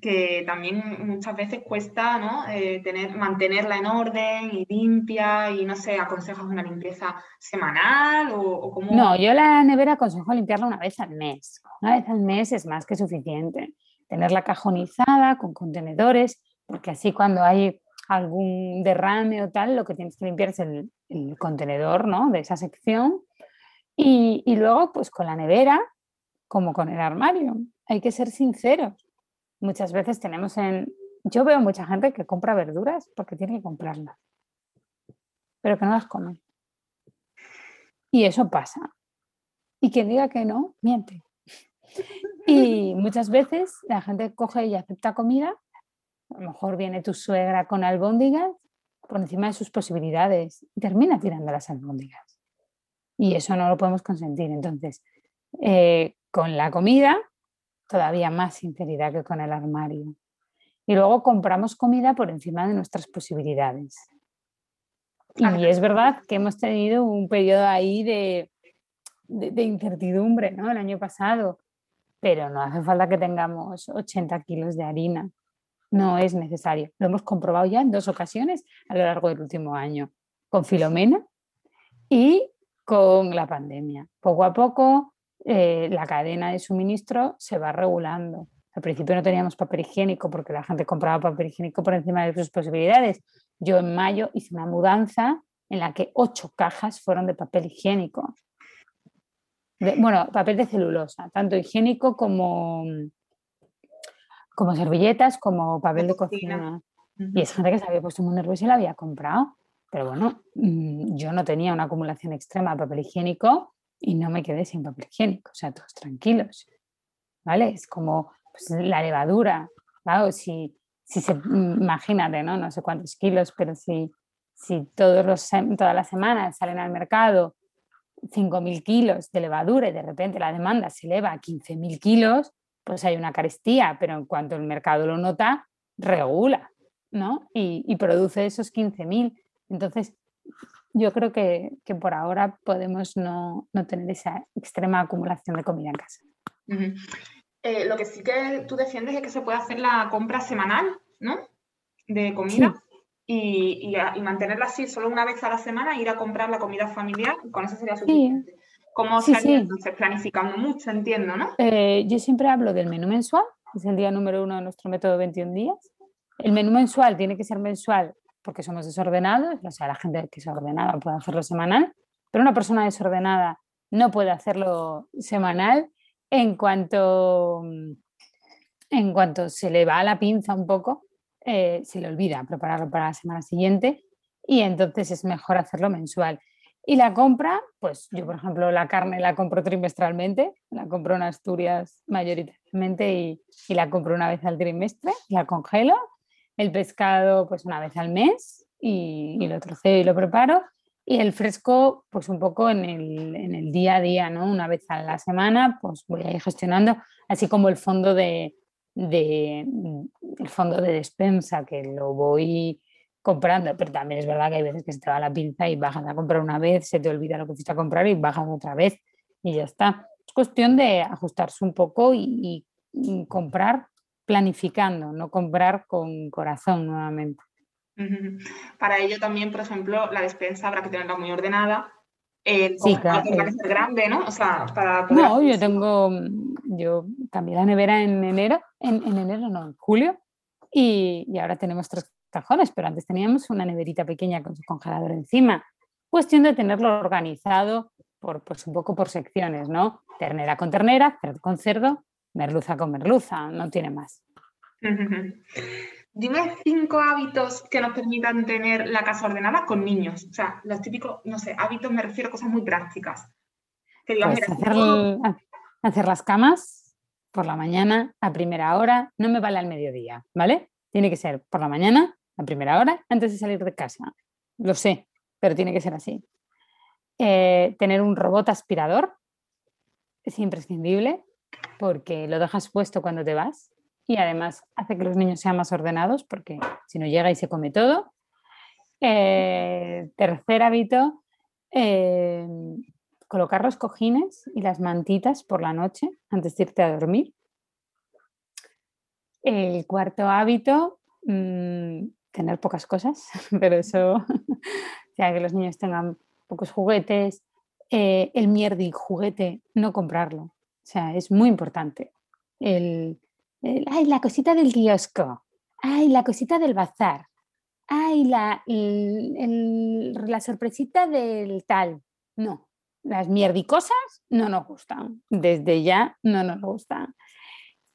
que también muchas veces cuesta ¿no? Eh, tener, mantenerla en orden y limpia y no sé, ¿aconsejas una limpieza semanal o? No, yo la nevera aconsejo limpiarla una vez al mes. Una vez al mes es más que suficiente. Tenerla cajonizada con contenedores, porque así cuando hay algún derrame o tal, lo que tienes que limpiar es el, contenedor ¿no? de esa sección y, luego, pues con la nevera, como con el armario, hay que ser sinceros. Muchas veces tenemos en... Yo veo mucha gente que compra verduras porque tiene que comprarlas, pero que no las come. Y eso pasa. Y quien diga que no, miente. Y muchas veces la gente coge y acepta comida. A lo mejor viene tu suegra con albóndigas por encima de sus posibilidades y termina tirando las albóndigas y eso no lo podemos consentir. Entonces, eh, con la comida, todavía más sinceridad que con el armario. Y luego compramos comida por encima de nuestras posibilidades. Y es verdad que hemos tenido un periodo ahí de, de, incertidumbre ¿no? el año pasado, pero no hace falta que tengamos 80 kilos de harina. No es necesario. Lo hemos comprobado ya en dos ocasiones a lo largo del último año, con Filomena y con la pandemia. Poco a poco eh, la cadena de suministro se va regulando. Al principio no teníamos papel higiénico porque la gente compraba papel higiénico por encima de sus posibilidades. Yo en mayo hice una mudanza en la que ocho cajas fueron de papel higiénico. bueno, papel de celulosa, tanto higiénico como, como servilletas, como papel de cocina. Y es gente que se había puesto muy nerviosa y la había comprado. Pero bueno, mm, yo no tenía una acumulación extrema de papel higiénico y no me quedé sin papel higiénico, o sea, todos tranquilos. ¿Vale? Es como pues, la levadura, si, si se, mm, imagínate, ¿no? No sé cuántos kilos, pero si, si todos los, todas las semanas salen al mercado 5.000 kilos de levadura y de repente la demanda se eleva a 15.000 kilos, pues hay una carestía, pero en cuanto el mercado lo nota, regula, ¿no? Y, y produce esos 15.000. Entonces, yo creo que, por ahora podemos no, tener esa extrema acumulación de comida en casa. Eh, lo que sí que tú defiendes es que se puede hacer la compra semanal, ¿no? De comida. Y, mantenerla así solo una vez a la semana, ir a comprar la comida familiar, con eso sería suficiente. ¿Cómo se entonces? Planificando mucho, entiendo, ¿no? Eh, yo siempre hablo del menú mensual, es el día número uno de nuestro método 21 días. El menú mensual tiene que ser mensual porque somos desordenados, o sea, la gente que es ordenada puede hacerlo semanal, pero una persona desordenada no puede hacerlo semanal en cuanto, en cuanto se le va a la pinza un poco, eh, se le olvida prepararlo para la semana siguiente y entonces es mejor hacerlo mensual. Y la compra, pues yo por ejemplo la carne la compro trimestralmente, la compro en Asturias mayoritariamente y, y la compro una vez al trimestre, la congelo, el pescado pues una vez al mes y, lo troceo y lo preparo y el fresco, pues un poco en el, día a día, ¿no? Una vez a la semana, pues voy a ir gestionando, así como el fondo de, el fondo de despensa, que lo voy comprando, pero también es verdad que hay veces que se te va la pinza y bajas a comprar una vez, se te olvida lo que fuiste a comprar y bajas otra vez y ya está. Es cuestión de ajustarse un poco y comprar planificando, no comprar con corazón nuevamente. Para ello también, por ejemplo, la despensa habrá que tenerla muy ordenada. Eh, sí, claro. que ser grande, ¿no? O sea, para No, yo tengo, yo cambié la nevera en enero, en, enero no, en julio, y, ahora tenemos tres cajones, pero antes teníamos una neverita pequeña con su congelador encima. Cuestión de tenerlo organizado por, pues un poco por secciones, ¿no? Ternera con ternera, cerdo con cerdo, merluza con merluza, no tiene más. Dime cinco hábitos que nos permitan tener la casa ordenada con niños. O sea, los típicos, no sé, hábitos me refiero a cosas muy prácticas. Pues hacer, las camas por la mañana a primera hora, no me vale al mediodía, ¿vale? Tiene que ser por la mañana a primera hora antes de salir de casa. Lo sé, pero tiene que ser así. Eh, tener un robot aspirador es imprescindible porque lo dejas puesto cuando te vas y además hace que los niños sean más ordenados porque si no llega y se come todo. Eh, tercer hábito, eh, colocar los cojines y las mantitas por la noche antes de irte a dormir. El cuarto hábito, mm, tener pocas cosas, pero eso, sea, que los niños tengan pocos juguetes. Eh, el mierdi juguete, no comprarlo. O sea, es muy importante. El, ay, la cosita del kiosco, ay, la cosita del bazar, ay, la, la sorpresita del tal. No, las mierdicosas no nos gustan, desde ya no nos gustan.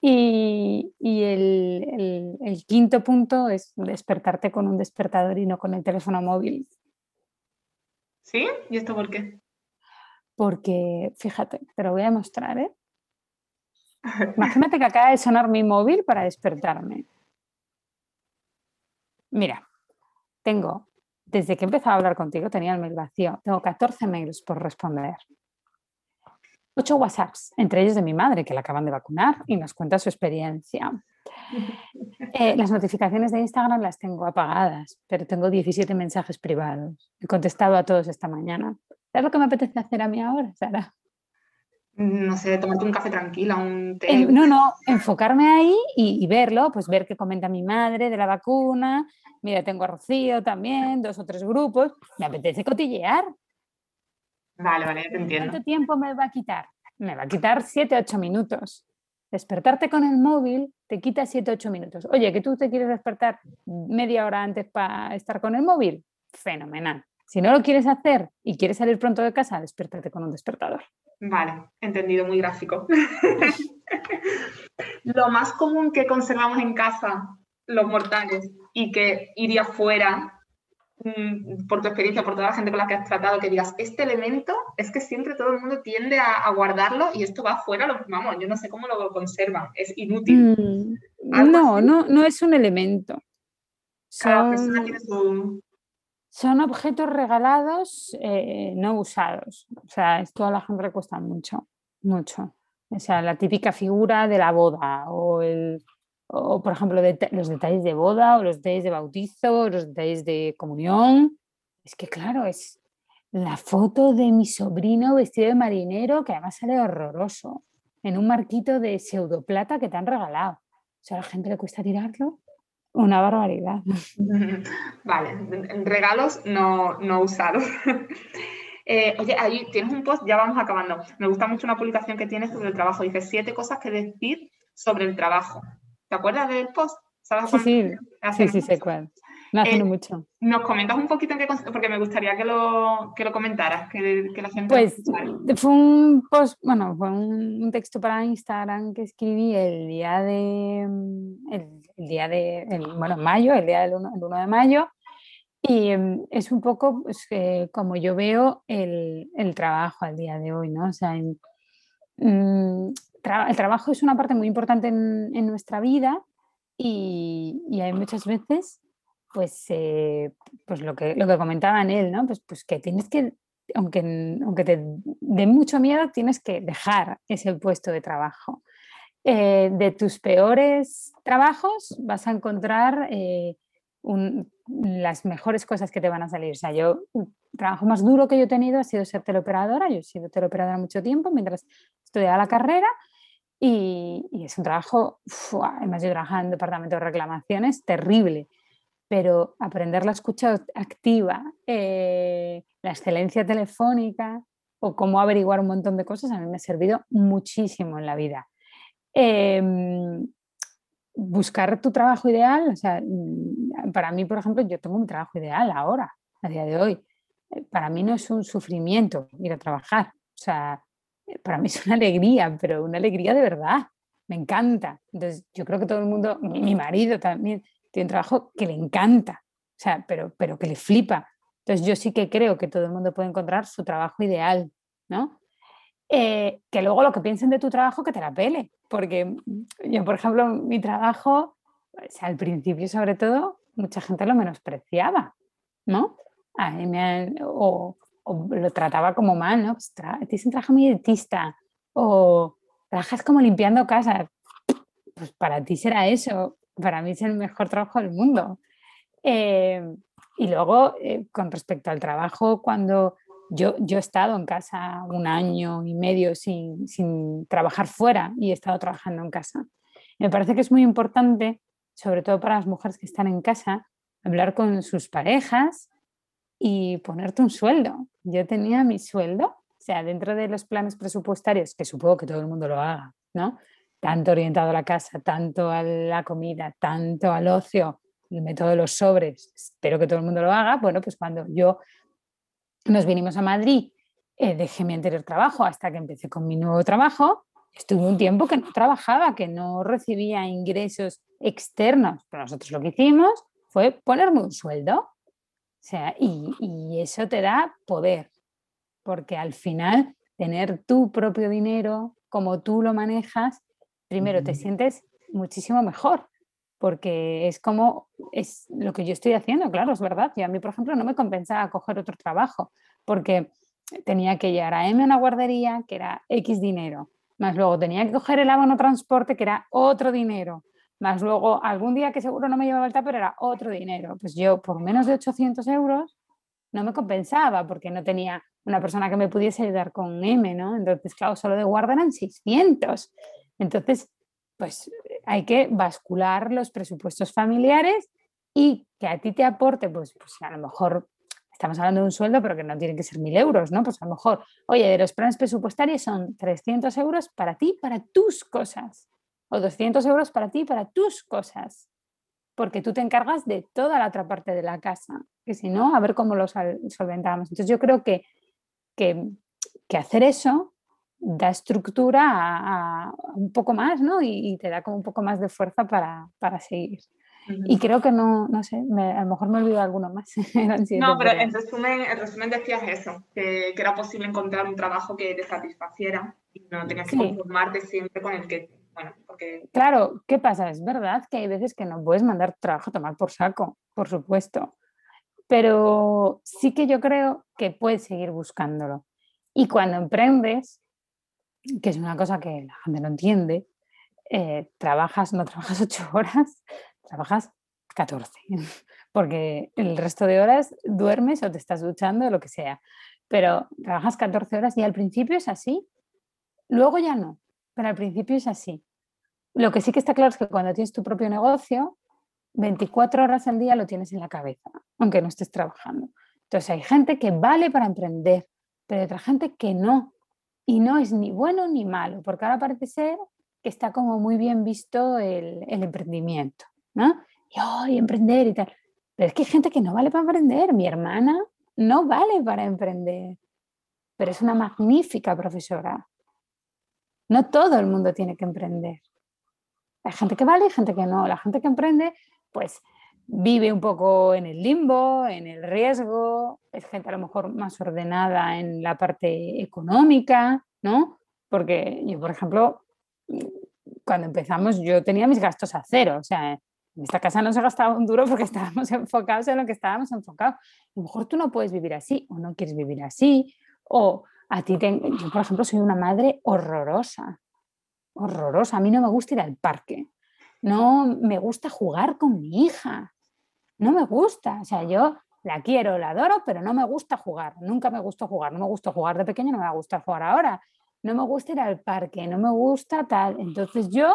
Y, el, el, quinto punto es despertarte con un despertador y no con el teléfono móvil. ¿Sí? ¿Y esto por qué? Porque, fíjate, te lo voy a mostrar, ¿eh? Imagínate que acaba de sonar mi móvil para despertarme. Mira, tengo, desde que he empezado a hablar contigo, tenía el mail vacío. Tengo 14 mails por responder. 8 WhatsApps, entre ellos de mi madre, que la acaban de vacunar y nos cuenta su experiencia. Eh, las notificaciones de Instagram las tengo apagadas, pero tengo 17 mensajes privados. He contestado a todos esta mañana. ¿Sabes lo que me apetece hacer a mí ahora, Sara? No sé, tomarte un café tranquila, un té. no, no, enfocarme ahí y, verlo, pues ver qué comenta mi madre de la vacuna. Mira, tengo a Rocío también, dos o tres grupos. Me apetece cotillear. Vale, vale, te entiendo. ¿Cuánto tiempo me va a quitar? Me va a quitar siete, ocho minutos. Despertarte con el móvil te quita siete, ocho minutos. Oye, que tú te quieres despertar media hora antes para estar con el móvil, fenomenal. Si no lo quieres hacer y quieres salir pronto de casa, despiértate con un despertador. Vale, entendido, muy gráfico. Lo más común que conservamos en casa los mortales y que iría fuera, mm, por tu experiencia, por toda la gente con la que has tratado, que digas, este elemento es que siempre todo el mundo tiende a, guardarlo y esto va fuera, lo, vamos, yo no sé cómo lo conservan, es inútil. Mm, no, no, no es un elemento. Cada persona tiene su... Son objetos regalados, eh, no usados. O sea, esto a la gente le cuesta mucho, mucho. O sea, la típica figura de la boda o, el, o por ejemplo, los detalles de boda o los detalles de bautizo, los detalles de comunión. Es que, claro, es la foto de mi sobrino vestido de marinero, que además sale horroroso, en un marquito de pseudoplata que te han regalado. O sea, a la gente le cuesta tirarlo. Una barbaridad. Vale, regalos no, no usados. Eh, oye, ahí tienes un post, ya vamos acabando. Me gusta mucho una publicación que tienes sobre el trabajo. Dice siete cosas que decir sobre el trabajo. ¿Te acuerdas del post? ¿Sabes sí, sí, sí, sí, sé cuál. Me eh, mucho. ¿Nos comentas un poquito en qué porque me gustaría que lo, que lo comentaras, que, que la gente... Pues fue un post, bueno, fue un, texto para Instagram que escribí el día de, el, día de, bueno, mayo, el día del 1, el 1 de mayo, Y em, es un poco pues, como yo veo el, trabajo al día de hoy, ¿no? O sea, mm, el trabajo es una parte muy importante en, nuestra vida y, hay muchas veces, pues, eh, pues lo, que, lo que comentaba en él, ¿no? Pues, pues que tienes que, aunque, aunque te dé mucho miedo, tienes que dejar ese puesto de trabajo. Eh, de tus peores trabajos vas a encontrar eh, las mejores cosas que te van a salir. O sea, yo, el trabajo más duro que yo he tenido ha sido ser teleoperadora. Yo he sido teleoperadora mucho tiempo mientras estudiaba la carrera y, es un trabajo, además yo trabajaba en departamento de reclamaciones, terrible. Pero aprender la escucha activa, eh, la excelencia telefónica o cómo averiguar un montón de cosas a mí me ha servido muchísimo en la vida. Em, buscar tu trabajo ideal, o sea, mm, para mí, por ejemplo, yo tengo un trabajo ideal ahora, a día de hoy. Eh, para mí no es un sufrimiento ir a trabajar, o sea, eh, para mí es una alegría, pero una alegría de verdad, me encanta. Entonces, yo creo que todo el mundo, mi, marido también, tiene un trabajo que le encanta, o sea, pero, pero que le flipa. Entonces, yo sí que creo que todo el mundo puede encontrar su trabajo ideal, ¿no? Eh, que luego lo que piensen de tu trabajo que te la pele. Porque yo, por ejemplo, mi trabajo, al principio sobre todo, mucha gente lo menospreciaba, ¿no? O, lo trataba como mal, ¿no? Pues tienes un trabajo muy elitista o trabajas como limpiando casas. Pues para ti será eso, para mí es el mejor trabajo del mundo. Eh, y luego, eh, con respecto al trabajo, cuando yo, he estado en casa un año y medio sin, trabajar fuera y he estado trabajando en casa. Me parece que es muy importante, sobre todo para las mujeres que están en casa, hablar con sus parejas y ponerte un sueldo. Yo tenía mi sueldo, o sea, dentro de los planes presupuestarios, que supongo que todo el mundo lo haga, ¿no? Tanto orientado a la casa, tanto a la comida, tanto al ocio, el método de los sobres, espero que todo el mundo lo haga. Bueno, pues cuando yo nos vinimos a Madrid, eh, dejé mi anterior trabajo hasta que empecé con mi nuevo trabajo. Estuve un tiempo que no trabajaba, que no recibía ingresos externos, pero nosotros lo que hicimos fue ponerme un sueldo. O sea, y, eso te da poder, porque al final tener tu propio dinero, como tú lo manejas, primero te sientes muchísimo mejor, porque es como, es lo que yo estoy haciendo, claro, es verdad. Y a mí, por ejemplo, no me compensaba coger otro trabajo, porque tenía que llegar a M a una guardería, que era X dinero, más luego tenía que coger el abono transporte, que era otro dinero, más luego algún día que seguro no me llevaba el pero era otro dinero. Pues yo, por menos de 800 euros, no me compensaba, porque no tenía una persona que me pudiese ayudar con M, ¿no? Entonces, claro, solo de guarda eran 600. Entonces, pues hay que bascular los presupuestos familiares y que a ti te aporte, pues, pues a lo mejor estamos hablando de un sueldo, pero que no tiene que ser mil euros, ¿no? Pues a lo mejor, oye, de los planes presupuestarios son 300 euros para ti, para tus cosas, o 200 euros para ti, para tus cosas, porque tú te encargas de toda la otra parte de la casa, que si no, a ver cómo lo solventamos. Entonces yo creo que, que hacer eso da estructura a, un poco más, ¿no? Y, te da como un poco más de fuerza para, para seguir. Y creo que no, no sé, a lo mejor me olvido alguno más. no, pero en resumen, en resumen decías eso, que, que, era posible encontrar un trabajo que te satisfaciera y no tenías que conformarte siempre con el que, bueno, porque... Claro, ¿qué pasa? Es verdad que hay veces que no puedes mandar trabajo a tomar por saco, por supuesto, pero sí que yo creo que puedes seguir buscándolo. Y cuando emprendes, que es una cosa que la gente no entiende, eh, trabajas, no trabajas ocho horas, trabajas 14, porque el resto de horas duermes o te estás duchando o lo que sea, pero trabajas 14 horas y al principio es así, luego ya no, pero al principio es así. Lo que sí que está claro es que cuando tienes tu propio negocio, 24 horas al día lo tienes en la cabeza, aunque no estés trabajando. Entonces hay gente que vale para emprender, pero hay otra gente que no, y no es ni bueno ni malo, porque ahora parece ser que está como muy bien visto el, emprendimiento, ¿no? Y, oh, emprender y tal. Pero es que hay gente que no vale para emprender. Mi hermana no vale para emprender, pero es una magnífica profesora. No todo el mundo tiene que emprender. Hay gente que vale y gente que no. La gente que emprende, pues vive un poco en el limbo, en el riesgo, es gente a lo mejor más ordenada en la parte económica, ¿no? Porque yo, por ejemplo, cuando empezamos yo tenía mis gastos a cero, o sea, en esta casa no se gastaba un duro porque estábamos enfocados en lo que estábamos enfocados. A lo mejor tú no puedes vivir así o no quieres vivir así, o a ti, yo por ejemplo soy una madre horrorosa, horrorosa, a mí no me gusta ir al parque, no me gusta jugar con mi hija, no me gusta, o sea, yo la quiero, la adoro, pero no me gusta jugar, nunca me gusta jugar, no me gusta jugar de pequeño, no me va a gustar jugar ahora, no me gusta ir al parque, no me gusta tal, entonces yo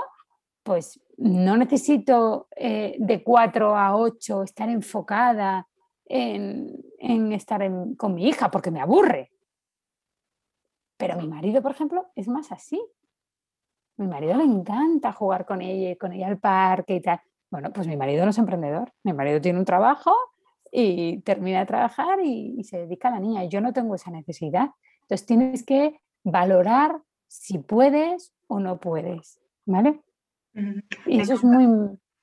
pues no necesito eh, de 4 a 8 estar enfocada en, estar con mi hija porque me aburre. Pero mi marido, por ejemplo, es más así. Mi marido le encanta jugar con ella, con ella al parque y tal. Bueno, pues mi marido no es emprendedor. Mi marido tiene un trabajo y termina de trabajar y, y se dedica a la niña. Yo no tengo esa necesidad. Entonces tienes que valorar si puedes o no puedes. ¿Vale? Y eso es muy,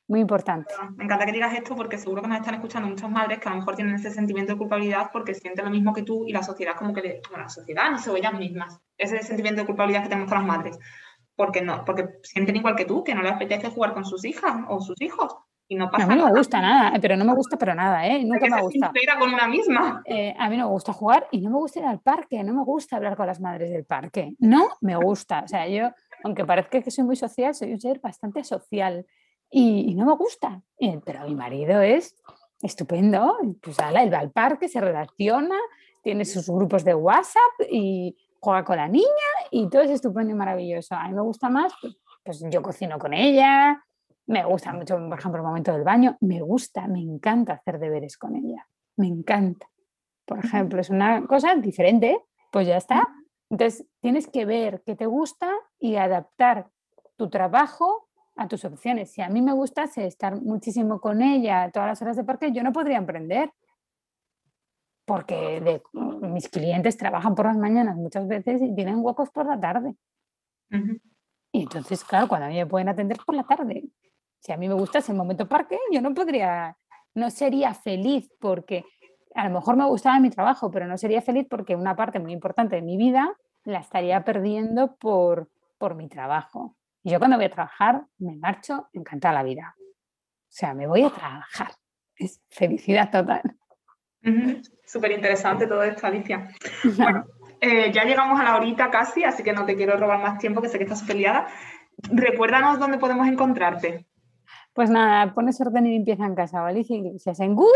muy importante. Me encanta que digas esto porque seguro que nos están escuchando muchas madres que a lo mejor tienen ese sentimiento de culpabilidad porque sienten lo mismo que tú y la sociedad como que, le, bueno, la sociedad no son ellas mismas, ese sentimiento de culpabilidad que tenemos con las madres. Porque no, porque sienten igual que tú, que no les apetece jugar con sus hijas o sus hijos. Y no pasa a mí no me gusta nada, pero no me gusta pero nada, ¿eh? Nunca me gusta. con una misma. Eh, a mí no me gusta jugar y no me gusta ir al parque, no me gusta hablar con las madres del parque. No me gusta. O sea, yo aunque parezca que soy muy social, soy un ser bastante social y, no me gusta. pero mi marido es estupendo, pues él va al parque, se relaciona, tiene sus grupos de WhatsApp y juega con la niña y todo es estupendo y maravilloso. A mí me gusta más, pues, pues yo cocino con ella, me gusta mucho, por ejemplo, el momento del baño, me gusta, me encanta hacer deberes con ella, me encanta. Por ejemplo, es una cosa diferente, pues ya está, entonces, tienes que ver qué te gusta y adaptar tu trabajo a tus opciones. Si a mí me gustase estar muchísimo con ella todas las horas de parque, yo no podría emprender. Porque mis clientes trabajan por las mañanas muchas veces y tienen huecos por la tarde. Y entonces, claro, cuando a mí me pueden atender por la tarde, si a mí me gusta ese momento parque, yo no podría, no sería feliz porque a lo mejor me gustaba mi trabajo, pero no sería feliz porque una parte muy importante de mi vida la estaría perdiendo por, por mi trabajo. Y yo cuando voy a trabajar me marcho encantada la vida. O sea, me voy a trabajar. Es felicidad total. Súper interesante todo esto, Alicia. Bueno, eh, ya llegamos a la horita casi, así que no te quiero robar más tiempo, que sé que estás súper liada. Recuérdanos dónde podemos encontrarte. Pues nada, pones orden y limpieza en casa, Alicia Iglesias en Google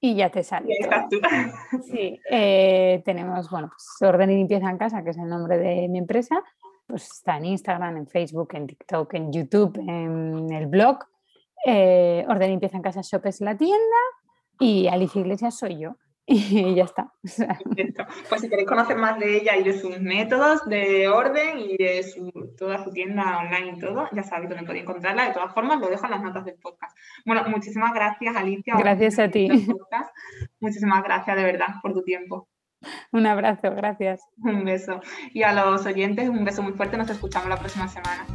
y ya te sale. Sí, eh, tenemos, bueno, pues Orden y Limpieza en Casa, que es el nombre de mi empresa, pues está en Instagram, en Facebook, en TikTok, en YouTube, en el blog. Eh, Orden y Limpieza en Casa Shop es la tienda y Alicia Iglesias soy yo. y ya está. Pues si queréis conocer más de ella y de sus métodos de orden y de toda su tienda online y todo, ya sabéis dónde podéis encontrarla. De todas formas, lo dejo en las notas del podcast. Bueno, muchísimas gracias, Alicia. Gracias a ti. Muchísimas gracias de verdad por tu tiempo. Un abrazo, gracias. Un beso. Y a los oyentes, un beso muy fuerte. Nos escuchamos la próxima semana.